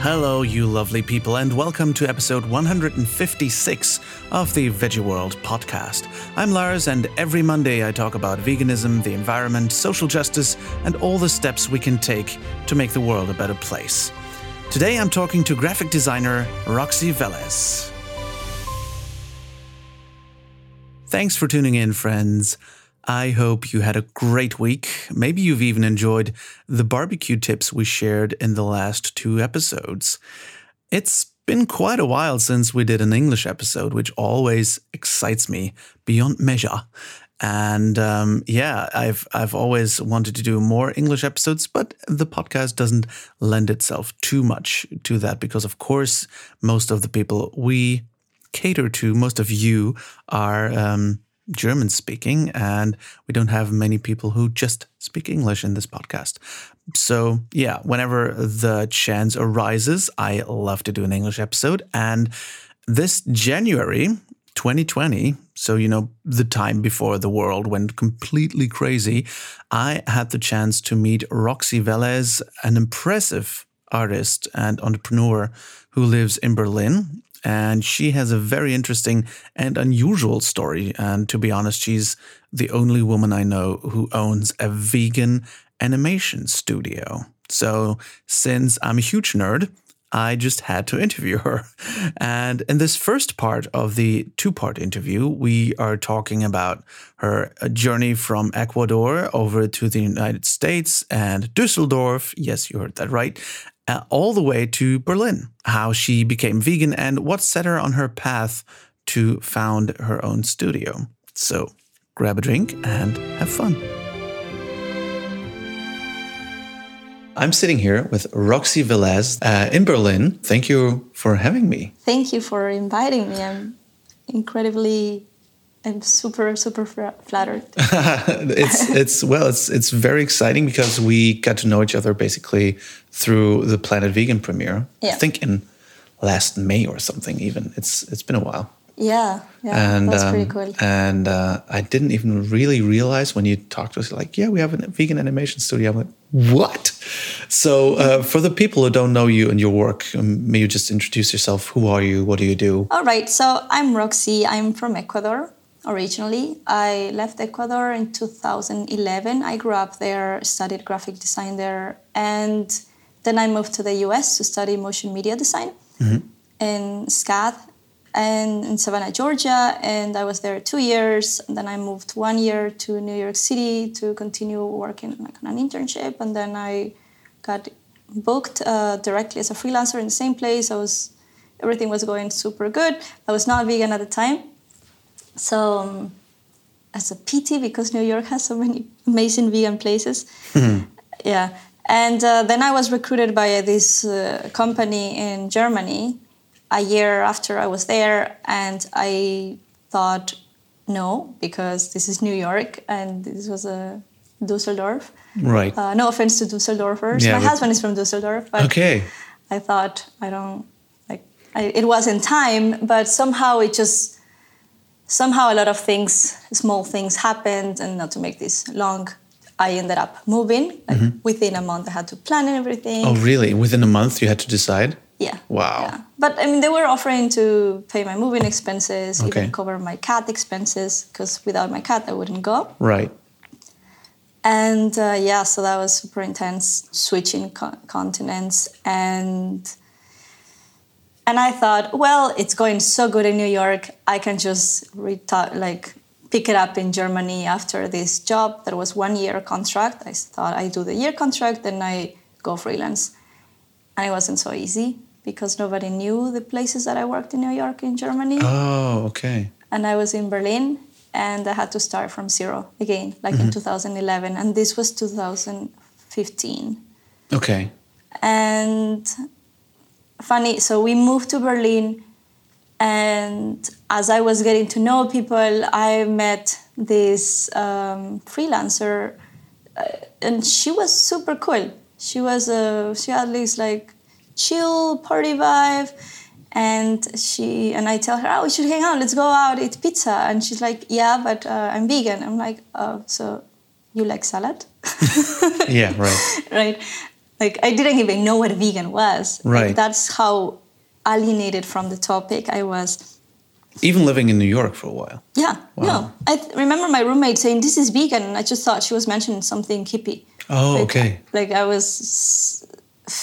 Hello, you lovely people, and welcome to episode 156 of the Veggie World podcast. I'm Lars, and every Monday I talk about veganism, the environment, social justice, and all the steps we can take to make the world a better place. Today I'm talking to graphic designer Roxy Velez. Thanks for tuning in, friends. I hope you had a great week. Maybe you've even enjoyed the barbecue tips we shared in the last two episodes. It's been quite a while since we did an English episode, which always excites me beyond measure. And um, yeah, I've I've always wanted to do more English episodes, but the podcast doesn't lend itself too much to that because, of course, most of the people we cater to, most of you are um, German speaking, and we don't have many people who just speak English in this podcast. So, yeah, whenever the chance arises, I love to do an English episode. And this January 2020, so, you know, the time before the world went completely crazy, I had the chance to meet Roxy Velez, an impressive artist and entrepreneur who lives in Berlin and she has a very interesting and unusual story. And to be honest, she's the only woman I know who owns a vegan animation studio. So, since I'm a huge nerd, I just had to interview her. And in this first part of the two part interview, we are talking about her uh, journey from Ecuador over to the United States and Dusseldorf. Yes, you heard that right uh, all the way to Berlin, how she became vegan, and what set her on her path to found her own studio. So grab a drink and have fun. I'm sitting here with Roxy Velez uh, in Berlin. Thank you for having me. Thank you for inviting me. I'm incredibly I'm super super flattered. it's it's well it's it's very exciting because we got to know each other basically through the Planet Vegan premiere. Yeah. I think in last May or something. Even it's it's been a while. Yeah, yeah, and, that's um, pretty cool. And uh, I didn't even really realize when you talked to us, like, yeah, we have a vegan animation studio. I'm like, what? So, uh, for the people who don't know you and your work, um, may you just introduce yourself? Who are you? What do you do? All right. So, I'm Roxy. I'm from Ecuador originally. I left Ecuador in 2011. I grew up there, studied graphic design there, and then I moved to the US to study motion media design mm-hmm. in SCAD and in Savannah, Georgia. And I was there two years. And then I moved one year to New York City to continue working like on an internship. And then I got booked uh, directly as a freelancer in the same place. I was everything was going super good. I was not vegan at the time, so um, as a PT, because New York has so many amazing vegan places, mm-hmm. yeah. And uh, then I was recruited by this uh, company in Germany a year after I was there, and I thought no, because this is New York, and this was a Dusseldorf. Right. Uh, no offense to Dusseldorfers. Yeah, My but... husband is from Dusseldorf, but okay. I thought I don't like. I, it was in time, but somehow it just somehow a lot of things, small things happened, and not to make this long, I ended up moving. Like mm-hmm. Within a month, I had to plan everything. Oh, really? Within a month, you had to decide? Yeah. Wow. Yeah. But I mean, they were offering to pay my moving expenses, okay. even cover my cat expenses, because without my cat, I wouldn't go. Right. And uh, yeah, so that was super intense, switching co- continents and and I thought, well, it's going so good in New York. I can just reta- like pick it up in Germany after this job. That was one year contract. I thought I do the year contract, then I go freelance. And it wasn't so easy because nobody knew the places that I worked in New York in Germany. Oh, okay. And I was in Berlin and I had to start from zero again, like mm-hmm. in 2011. And this was 2015. Okay. And funny. So we moved to Berlin, and as I was getting to know people, I met this um, freelancer, uh, and she was super cool. She was a she had this like chill party vibe, and she and I tell her, oh, we should hang out. Let's go out eat pizza. And she's like, yeah, but uh, I'm vegan. I'm like, oh, so you like salad? yeah, right. right Like I didn't even know what vegan was. Like, Right. that's how alienated from the topic I was. Even living in New York for a while. Yeah. Wow. No. I th- remember my roommate saying this is vegan, and I just thought she was mentioning something hippie. Oh, Like- okay. Like I was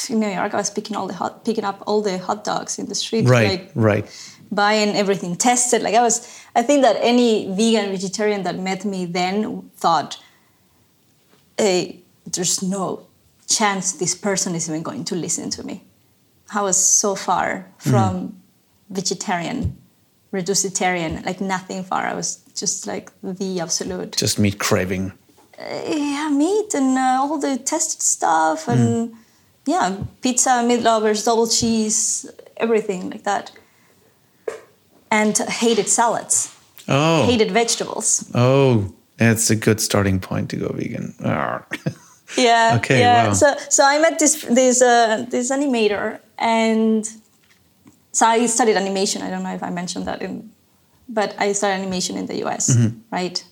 in New York, I was picking all the hot, picking up all the hot dogs in the street. Right, Like right. buying everything tested. Like I was, I think that any vegan vegetarian that met me then thought, hey, there's no chance this person is even going to listen to me. I was so far from mm-hmm. vegetarian, reducitarian, like nothing far. I was just like the absolute Just meat craving. Uh, yeah, meat and uh, all the tested stuff and mm. yeah, pizza, meat lovers, double cheese, everything like that. And hated salads, Oh. hated vegetables. Oh, that's a good starting point to go vegan. Yeah. Okay, Yeah. wow. So so I met this this uh, this animator and so I studied animation. I don't know if I mentioned that in, but I studied animation in the US, Mm-hmm. right?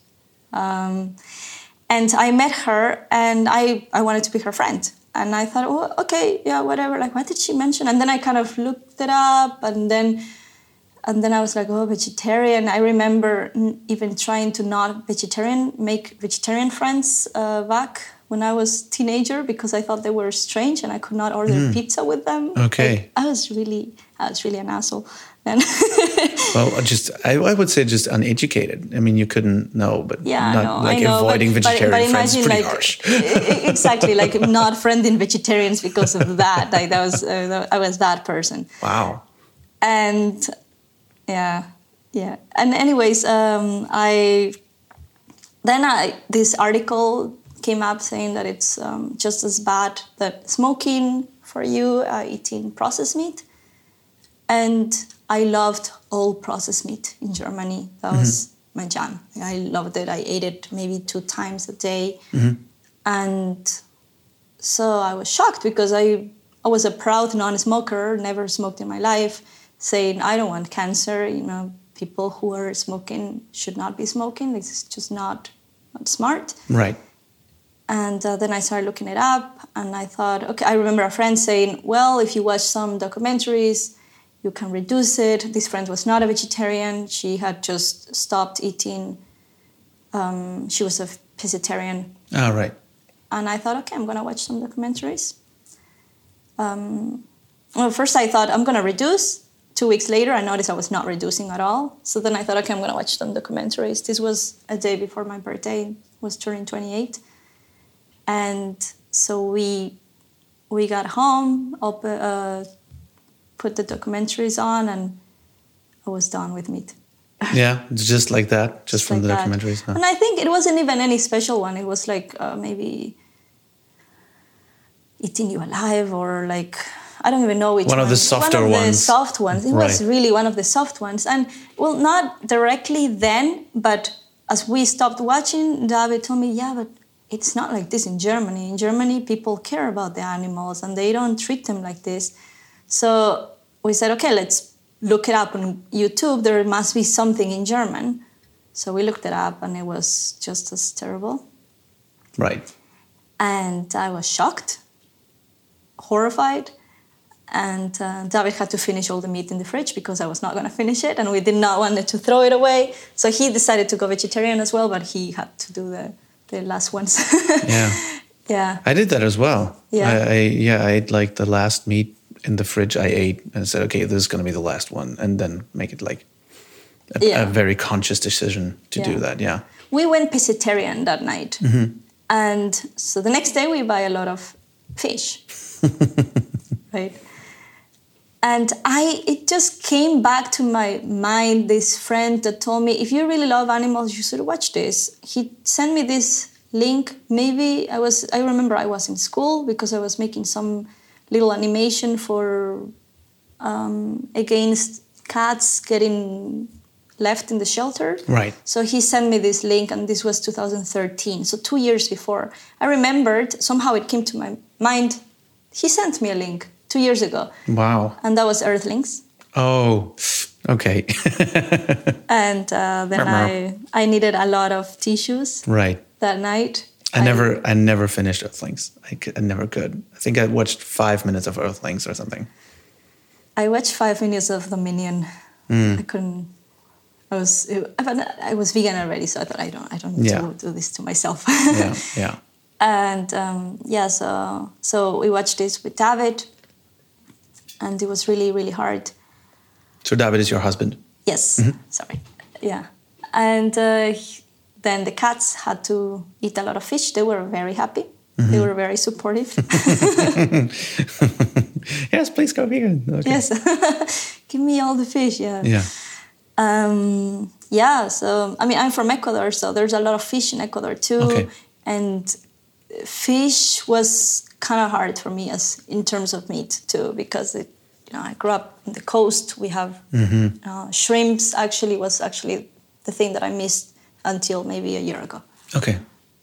Um, and I met her, and I I wanted to be her friend. And I thought, oh, okay, yeah, whatever. Like, what did she mention? And then I kind of looked it up, and then and then I was like, oh, vegetarian. I remember n- even trying to not vegetarian, make vegetarian friends uh, back when I was teenager because I thought they were strange and I could not order pizza with them. Mm. Okay. Like, I was really, I was really an asshole then. well, just I, I would say just uneducated. I mean, you couldn't know, but yeah, not no, like I know. avoiding but, but, vegetarian but friends is imagine pretty like harsh. exactly like not friending vegetarians because of that. Like that was uh, I was that person. Wow. and yeah yeah and anyways um, i then i this article came up saying that it's um, just as bad that smoking for you uh, eating processed meat and i loved all processed meat in germany that was my jam i loved it i ate it maybe two times a day and so I was shocked because I, I was a proud non-smoker, never smoked in my life, saying I don't want cancer. You know, people who are smoking should not be smoking. This is just not, not smart. Right. And uh, then I started looking it up, and I thought, okay. I remember a friend saying, well, if you watch some documentaries, you can reduce it. This friend was not a vegetarian. She had just stopped eating. Um, she was a pescatarian All right. and I thought, okay, I'm gonna watch some documentaries. Um, well, first I thought I'm gonna reduce. Two weeks later, I noticed I was not reducing at all. So then I thought, okay, I'm gonna watch some documentaries. This was a day before my birthday, was turning 28, and so we we got home, op- uh, put the documentaries on, and I was done with meat. Yeah, just like that, just, from like the documentaries. huh? And I think it wasn't even any special one. It was like uh, maybe eating you alive or like I don't even know which One one. of the softer one of the soft ones. It was really one of the soft ones, and well, not directly then, but as we stopped watching, David told me, "Yeah, but it's not like this in Germany. In Germany, people care about the animals and they don't treat them like this." So we said, "Okay, let's look it up on YouTube. There must be something in German." So we looked it up, and it was just as terrible Right. and I was shocked, horrified. And uh, David had to finish all the meat in the fridge because I was not going to finish it, and we did not want to throw it away. So he decided to go vegetarian as well, but he had to do the, the last ones. Yeah. yeah, I did that as well. Yeah. I, I yeah, I ate like the last meat in the fridge I ate and said, okay, this is gonna be the last one, and then make it like a, Yeah. a very conscious decision to do that. Yeah. we went pescatarian that night, mm-hmm. and so the next day we buy a lot of fish, right? And I, it just came back to my mind. This friend that told me, if you really love animals, you should watch this. He sent me this link. Maybe I was, I remember I was in school because I was making some little animation for um, against cats getting left in the shelter. Right. So he sent me this link, and this was 2013, so two years before. I remembered, somehow it came to my mind, he sent me a link two years ago, Wow. and that was Earthlings. Oh. Okay. And uh, then I, I needed a lot of tissues right. that night. I never, I never finished Earthlings. I, could, I never could. I think I watched five minutes of Earthlings or something. I watched five minutes of Dominion. Hmm. I couldn't. I was I was vegan already, so I thought I don't I don't need Yeah. to do this to myself. Yeah, yeah. and um, yeah, so so we watched this with David, and it was really really hard. So David is your husband. Yes, sorry, yeah, and uh, then the cats had to eat a lot of fish. They were very happy. They were very supportive. yes, please go vegan. Okay. yes, give me all the fish. Yeah. Yeah. Um, yeah, so I mean, I'm from Ecuador, so there's a lot of fish in Ecuador too, Okay. and fish was kind of hard for me as in terms of meat too, because it, you know, I grew up in the coast. We have uh, shrimps. Actually, was actually the thing that I missed until maybe a year ago. Okay.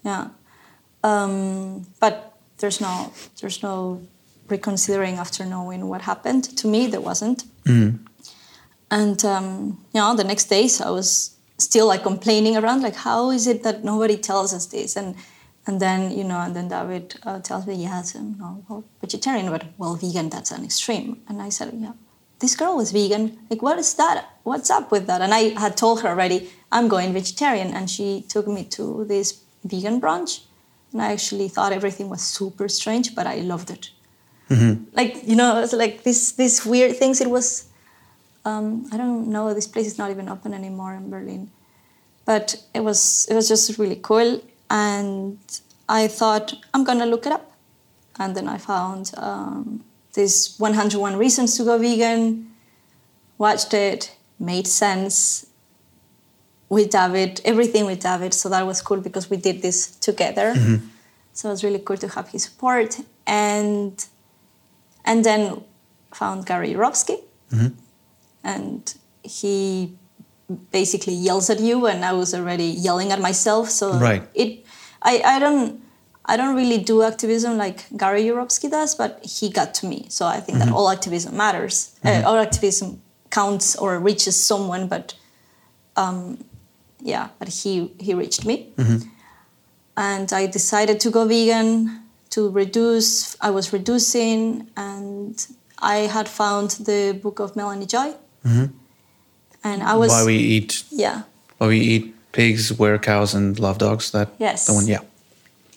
Yeah, um, but there's no there's no reconsidering after knowing what happened to me. There wasn't. And um, you know, the next days I was still like complaining around, like, how is it that nobody tells us this? And and then you know, and then David uh, tells me, yes, um, no, well, vegetarian, but well, vegan, that's an extreme. And I said, yeah, this girl was vegan. Like, what is that? What's up with that? And I had told her already, I'm going vegetarian, and she took me to this vegan brunch, and I actually thought everything was super strange, but I loved it. Like you know, it's like this these weird things. It was um, I don't know. This place is not even open anymore in Berlin, but it was it was just really cool. And I thought I'm gonna look it up, and then I found um, this 101 reasons to go vegan. Watched it, made sense with David, everything with David. So that was cool because we did this together. So it was really cool to have his support, and and then found Gary Yourofsky and he basically yells at you and i was already yelling at myself. So Right. it i, I don't i don't really do activism like gary Yourofsky does but he got to me. So i think that all activism matters. Uh, all activism counts or reaches someone but um, yeah but he he reached me. And i decided to go vegan to reduce i was reducing and i had found the book of melanie joy and i was Why we eat? yeah Why we eat pigs, wear cows, and love dogs? That Yes. the one. Yeah.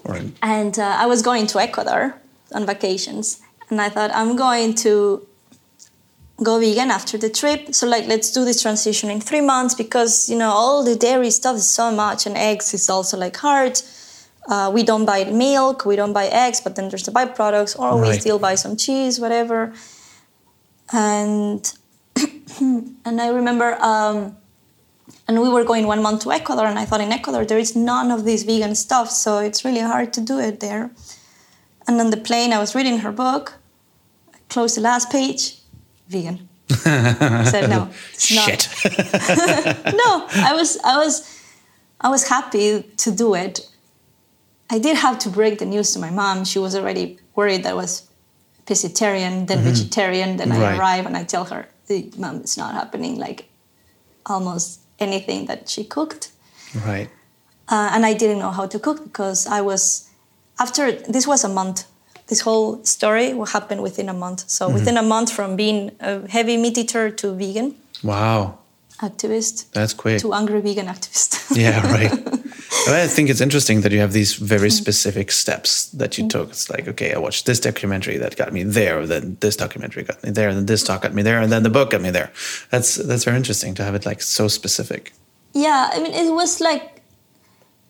Or and uh, I was going to Ecuador on vacations, and I thought I'm going to go vegan after the trip. So like, let's do this transition in three months because you know all the dairy stuff is so much, and eggs is also like hard. Uh, we don't buy milk, we don't buy eggs, but then there's the byproducts, or we still buy some cheese, whatever. And and I remember. Um, and we were going one month to Ecuador, and I thought in Ecuador there is none of this vegan stuff, so it's really hard to do it there. And on the plane, I was reading her book, closed the last page, vegan. I said no, it's not. shit. No, I was, I was, I was happy to do it. I did have to break the news to my mom. She was already worried that I was pescatarian, then vegetarian. Then I Right. arrive and I tell her, "The mom, is not happening." Like almost anything that she cooked right. uh, and I didn't know how to cook because I was after this was a month. This whole story will happen within a month. So within a month from being a heavy meat eater to vegan Wow. activist That's quick. to angry vegan activist. Yeah, right. I think it's interesting that you have these very Mm. specific steps that you took. It's like, okay, I watched this documentary that got me there, then this documentary got me there, and then this talk got me there, and then the book got me there. That's that's very interesting to have it like so specific. yeah, I mean it was like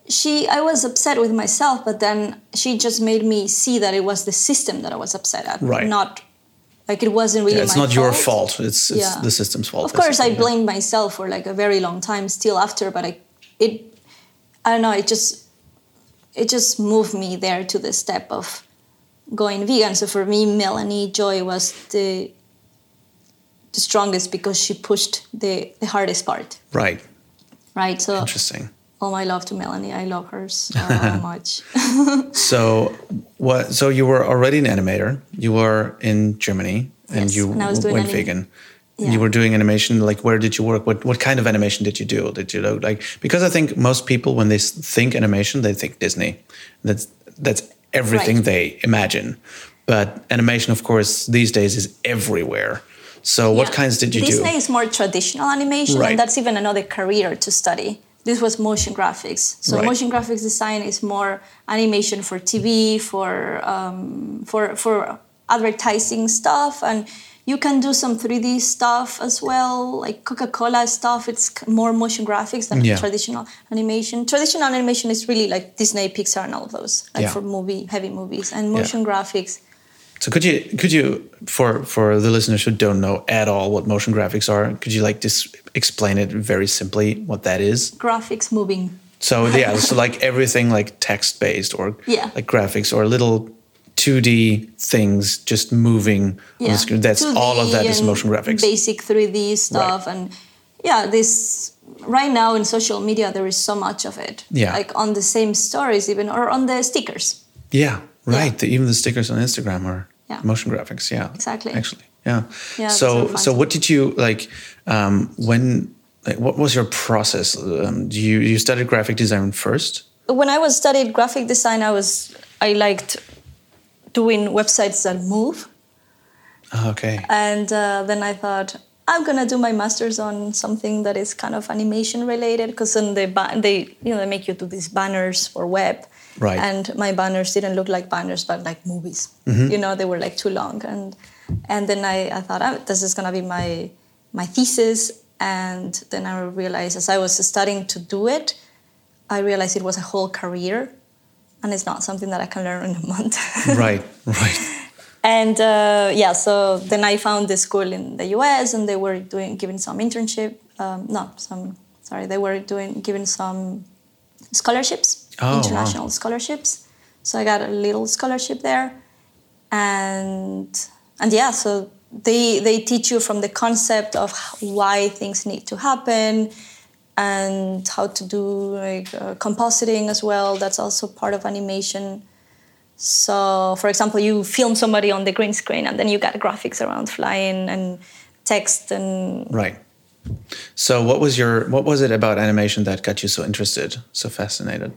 she I was upset with myself, but then she just made me see that it was the system that I was upset at, Right. not like it wasn't really Yeah, it's not your fault. fault. It's, it's Yeah. the system's fault. Of course, I blamed myself for like a very long time still after, but I, it, I don't know, it just, it just moved me there to the step of going vegan. So for me, Melanie Joy was the, the strongest because she pushed the, the hardest part, Right. right? So Interesting. all my love to Melanie, I love her so much. So what? So you were already an animator. You were in Germany, and Yes, you and I was doing went vegan. Yeah. you were doing animation like where did you work what what kind of animation did you do did you know like because i think most people when they think animation they think disney that's that's everything right. they imagine but animation of course these days is everywhere so yeah. what kinds did you disney do disney is more traditional animation right. and that's even another career to study this was motion graphics so right. motion graphics design is more animation for tv for um, for for advertising stuff and you can do some 3D stuff as well, like Coca-Cola stuff. It's more motion graphics than yeah. traditional animation. Traditional animation is really like Disney, Pixar, and all of those, like yeah. for movie heavy movies and motion yeah. graphics. So could you could you for for the listeners who don't know at all what motion graphics are, could you like just explain it very simply what that is? Graphics moving. So yeah, so like everything like text based or yeah. like graphics or a little 2D things just moving yeah. on the screen. That's all of that is motion graphics. Basic 3D stuff right. and yeah, this right now in social media there is so much of it. Yeah. Like on the same stories even or on the stickers. Yeah, right. Yeah. The, even the stickers on Instagram are yeah. motion graphics. Yeah. Exactly. Actually. Yeah. yeah so so what did you like um, when like, what was your process? Um, you you studied graphic design first? When I was studied graphic design I was I liked doing websites that move. Okay. And uh, then I thought I'm gonna do my master's on something that is kind of animation related because then they they you know they make you do these banners for web. Right. And my banners didn't look like banners, but like movies. Mm-hmm. You know, they were like too long. And and then I, I thought, oh, this is gonna be my my thesis. And then I realized as I was starting to do it, I realized it was a whole career and it's not something that I can learn in a month. right, right. And uh, yeah, so then I found this school in the U.S. and they were doing giving some internship. Um, no, some sorry, they were doing giving some scholarships, oh, international wow. scholarships. So I got a little scholarship there, and and yeah, so they they teach you from the concept of why things need to happen and how to do like uh, compositing as well. That's also part of animation. So, for example, you film somebody on the green screen, and then you got graphics around flying and text and right. So, what was your what was it about animation that got you so interested, so fascinated?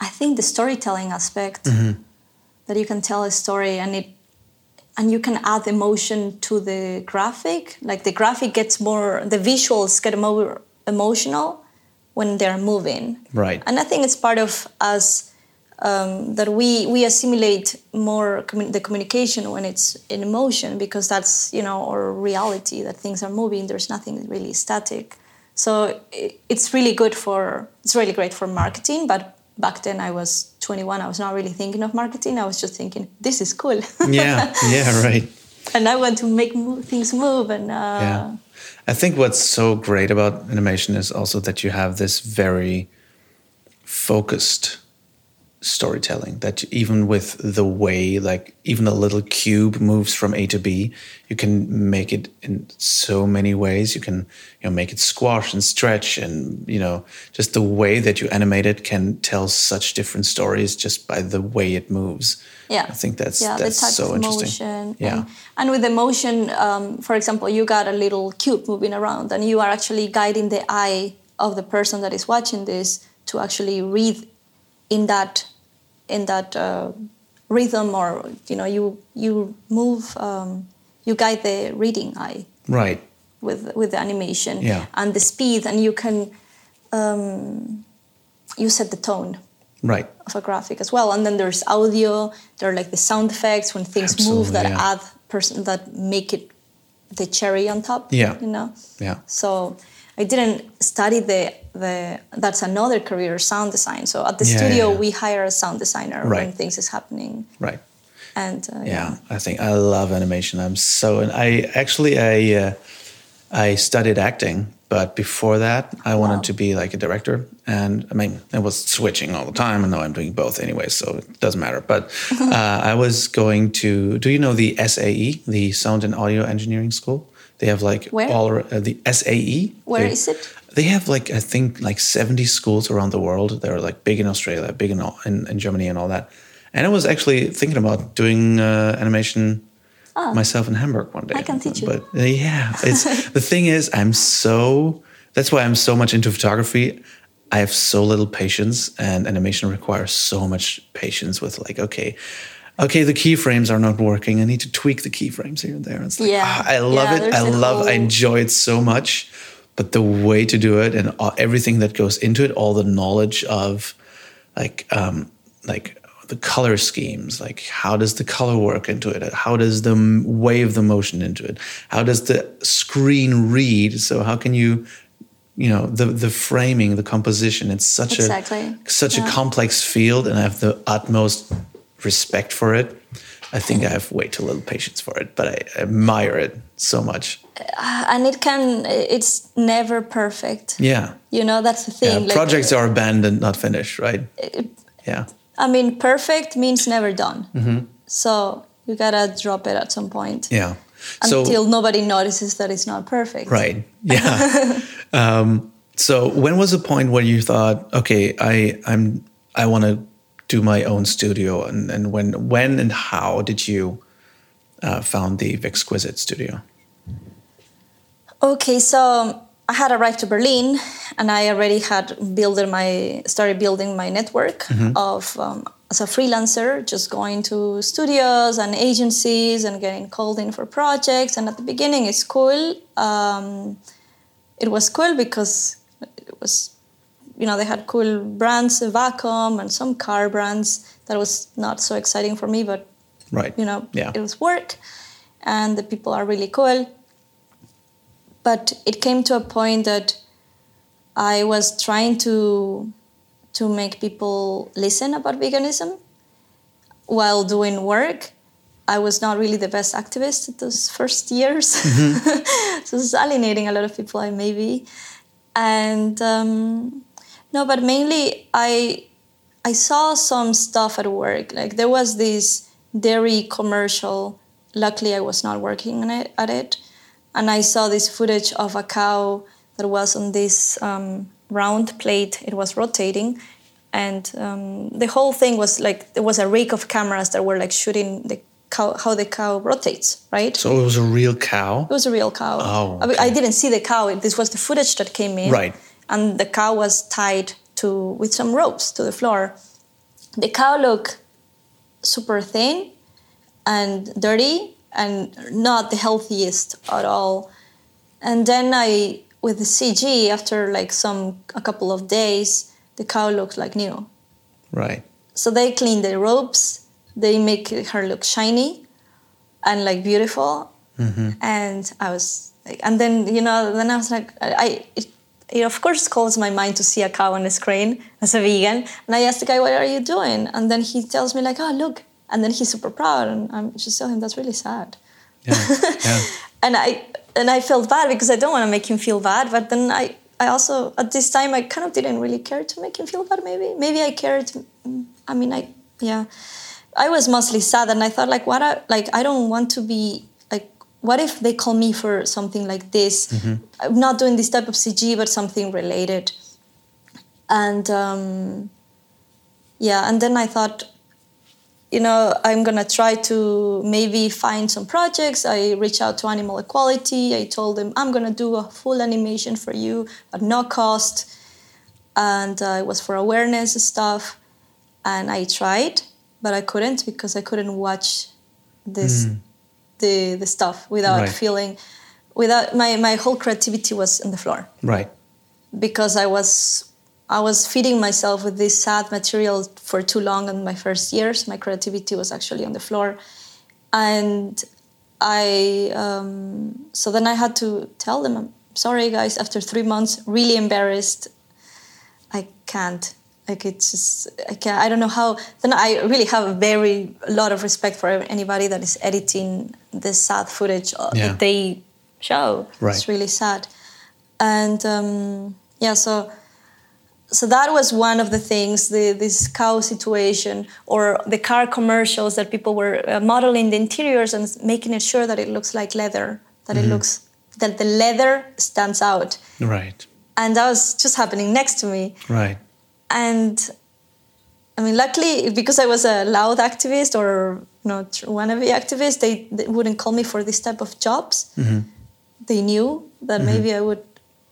I think the storytelling aspect mm-hmm. that you can tell a story and it and you can add emotion to the graphic. Like the graphic gets more, the visuals get more emotional when they're moving. Right. And I think it's part of us um, that we we assimilate more commun- the communication when it's in motion because that's you know our reality that things are moving. There's nothing really static. So it, it's really good for it's really great for marketing, but back then I was 21. I was not really thinking of marketing. I was just thinking, this is cool. yeah, yeah, right. And I want to make move, things move. And uh, yeah, I think what's so great about animation is also that you have this very focused storytelling that even with the way like even a little cube moves from a to b you can make it in so many ways. You can you know make it squash and stretch and you know just the way that you animate it can tell such different stories just by the way it moves. Yeah. I think that's yeah, that's so interesting. motion. yeah. and, and with the motion um, for example you got a little cube moving around and you are actually guiding the eye of the person that is watching this to actually read in that in that uh, rhythm or you know you you move um, you guide the reading eye. Right. With with the animation. Yeah. and the speed and you can um, you set the tone. Right. Of a graphic as well. And then there's audio. There are like the sound effects when things Absolutely, move that yeah. add person that make it the cherry on top yeah. you know? Yeah. So I didn't study the the that's another career sound design. So at the yeah, studio yeah. we hire a sound designer right. when things is happening. Right. And uh, yeah. yeah. I think I love animation. I'm so and I actually I uh, I studied acting, but before that I wanted wow. to be like a director. And I mean, I was switching all the time, and now I'm doing both anyway, so it doesn't matter. But uh, I was going to. Do you know the SAE, the Sound and Audio Engineering School? They have like Where? all uh, the SAE. Where they, is it? They have like I think like 70 schools around the world. They're like big in Australia, big in in, in Germany, and all that. And I was actually thinking about doing uh, animation myself in Hamburg one day. I can teach you. But uh, yeah, it's the thing is, I'm so. That's why I'm so much into photography. I have so little patience, and animation requires so much patience with like, okay, okay, the keyframes are not working. I need to tweak the keyframes here and there. It's like, Yeah. ah, I love Yeah, it. I love. I enjoy it so much. But the way to do it and everything that goes into it, all the knowledge of, like, um, like the color schemes, like how does the color work into it? How does the wave the motion into it? How does the screen read? So how can you, you know, the the framing, the composition? It's such Exactly. a such a complex field, and I have the utmost respect for it. I think I have way too little patience for it, but I admire it so much. and it can it's never perfect Yeah. you know that's the Yeah, thing like, projects are abandoned, not finished, right? Yeah. i mean perfect means never done Mm-hmm. so you gotta drop it at some point Yeah. So until nobody notices that it's not perfect Right. Yeah. um, so when was the point where you thought, okay, I I'm I want to do my own studio, and and when when and how did you uh, found the Vexquisite studio? Okay, so I had arrived to Berlin, and I already had built my started building my network of um, as a freelancer, just going to studios and agencies and getting called in for projects. And at the beginning, it's cool. Um, it was cool because it was, you know, they had cool brands, Vacuum and some car brands. That was not so exciting for me, but Right. you know Yeah. it was work and the people are really cool but it came to a point that i was trying to to make people listen about veganism while doing work i was not really the best activist those first years so it was alienating a lot of people i maybe and um, no but mainly i I saw some stuff at work. Like there was this dairy commercial. Luckily, I was not working on it, at it, and I saw this footage of a cow that was on this um, round plate. It was rotating, and um, the whole thing was like there was a rig of cameras that were like shooting the cow, how the cow rotates, right? So it was a real cow. It was a real cow. Oh, I. I didn't see the cow. This was the footage that came in. Right. And the cow was tied to with some ropes to the floor. The cow looked super thin and dirty and not the healthiest at all. And then I, with the CG, after like some a couple of days, the cow looked like new. Right. So they clean the ropes, they make her look shiny and like beautiful. Mm-hmm. And I was like, and then, you know, then I was like, I, I it, it of course calls my mind to see a cow on the screen as a vegan. And I asked the guy, what are you doing? And then he tells me like, oh, look. And then he's super proud. And I'm just telling him, that's really sad. Yeah. yeah. And I, and I felt bad because I don't want to make him feel bad. But then I, I also, at this time, I kind of didn't really care to make him feel bad, maybe. Maybe I cared. mm, I mean, I, yeah. I was mostly sad and I thought, like, what, I, like, I don't want to be, what if they call me for something like this? I'm not doing this type of CG, but something related. And, um, yeah, and then I thought, you know, I'm gonna try to maybe find some projects. I reached out to Animal Equality. I told them I'm gonna do a full animation for you at no cost, and uh, it was for awareness stuff. And I tried, but I couldn't because I couldn't watch this the the stuff without Right. feeling, without my my whole creativity was on the floor Right. because I was I was feeding myself with this sad material for too long in my first years. My creativity was actually on the floor, and I um, so then I had to tell them, "I'm sorry, guys. After three months, really embarrassed. I can't. Like it's just I can't. I don't know how. Then I really have a very a lot of respect for anybody that is editing this sad footage uh, Yeah. that they show. Right. It's really sad, and um, yeah. So so that was one of the things the this cow situation or the car commercials that people were uh, modeling the interiors and making it sure that it looks like leather that it looks that the leather stands out Right. and that was just happening next to me Right. and i mean luckily because i was a loud activist or not wannabe activist. They, they wouldn't call me for this type of jobs. They knew that maybe I would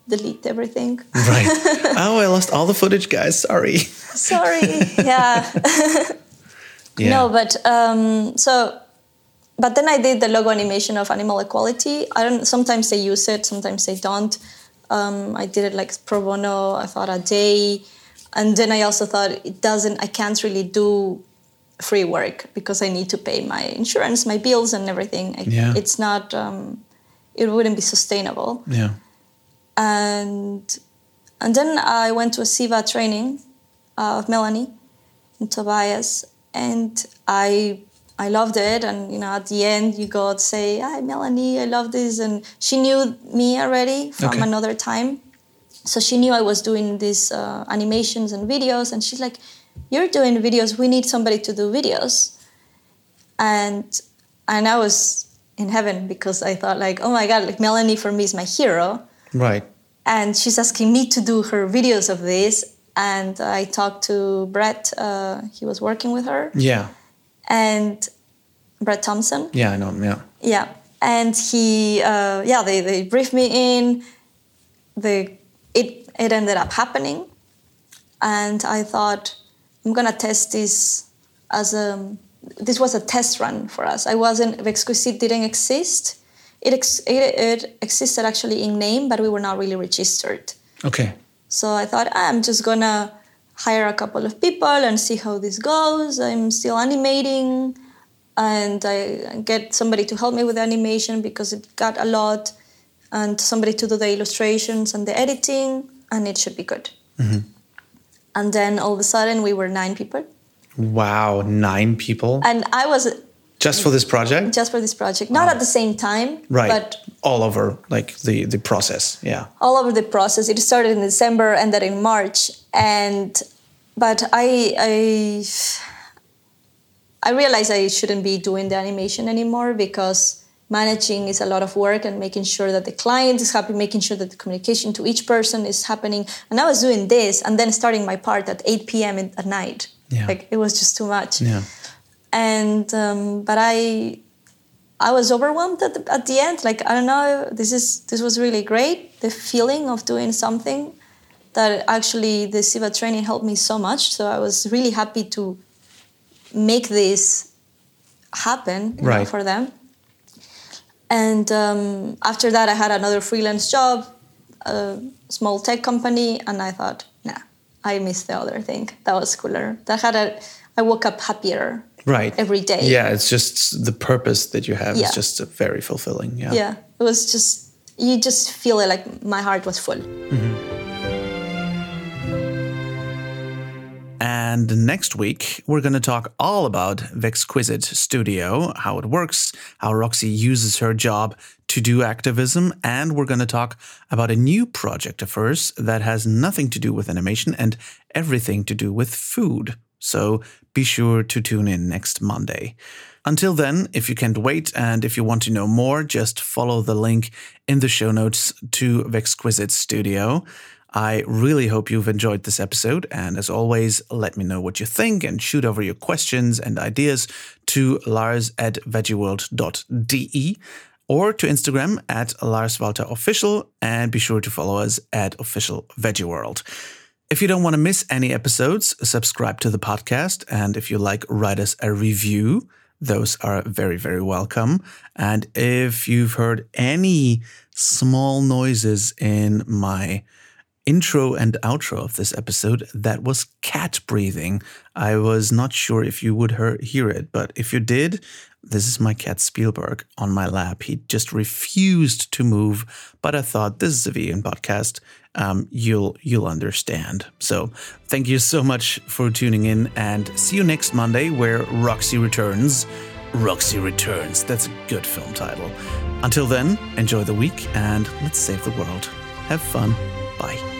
delete everything. Right. oh, I lost all the footage, guys. Sorry. Sorry. yeah. Yeah. No, but um, so, but then I did the logo animation of Animal Equality. I don't. Sometimes they use it, sometimes they don't. Um, I did it like pro bono. I thought a day, and then I also thought it doesn't. I can't really do free work because I need to pay my insurance, my bills, and everything. I, Yeah. It's not. Um, it wouldn't be sustainable Yeah. and and then I went to a CEVA training uh, of Melanie and Tobias, and I I loved it. And you know, at the end, you go and say, "Hi, Melanie, I love this," and she knew me already from Okay. another time, so she knew I was doing these uh, animations and videos, and she's like, "You're doing videos. We need somebody to do videos," and and I was in heaven because I thought like, "Oh my God, like Melanie for me is my hero." Right. and she's asking me to do her videos of this and i talked to brett uh, he was working with her Yeah. and brett thompson Yeah, I know. Yeah. yeah and he uh, yeah they, they briefed me in the it it ended up happening and i thought i'm gonna test this as a this was a test run for us i wasn't Vexquisite didn't exist it, ex, it, it existed actually in name but we were not really registered Okay. so I thought "Ah, I'm just gonna hire a couple of people and see how this goes. I'm still animating, and I get somebody to help me with the animation because it got a lot, and somebody to do the illustrations and the editing, and it should be good. And then all of a sudden, we were nine people, Wow. Nine people and I was just for this project? just for this project, not at the same time, Right. but all over, like the the process. Yeah. all over the process. It started in December, ended in March, and but I I I realized I shouldn't be doing the animation anymore because managing is a lot of work and making sure that the client is happy, making sure that the communication to each person is happening. And I was doing this and then starting my part at 8 p.m. at night. Yeah. Like it was just too much Yeah. and um, but I I was overwhelmed at the, at the end. Like I don't know, this is this was really great. The feeling of doing something that actually the CEVA training helped me so much. So I was really happy to make this happen you know, Right. for them. And um, after that, I had another freelance job, a small tech company, and I thought, nah, I missed the other thing. That was cooler. That had a, I woke up happier Right. every day. Yeah, it's just the purpose that you have Yeah. is just uh, very fulfilling. Yeah. yeah it was just you just feel it like my heart was full And next week, we're going to talk all about Vexquisite Studio, how it works, how Roxy uses her job to do activism, and we're going to talk about a new project of hers that has nothing to do with animation and everything to do with food. So be sure to tune in next Monday. Until then, if you can't wait and if you want to know more, just follow the link in the show notes to Vexquisite Studio. I really hope you've enjoyed this episode. And as always, let me know what you think and shoot over your questions and ideas to lars at veggieworld.de or to Instagram at larswaltherofficial and be sure to follow us at official veggieworld. If you don't want to miss any episodes, subscribe to the podcast. And if you like, write us a review. Those are very, very welcome. And if you've heard any small noises in my intro and outro of this episode, that was cat breathing. I was not sure if you would hear, it, but if you did, this is my cat Spielberg on my lap. He just refused to move, but I thought this is a vegan podcast. Um, you'll you'll understand. So thank you so much for tuning in, and see you next Monday where Roxy returns. Roxy returns. That's a good film title. Until then, enjoy the week and let's save the world. Have fun. Bye.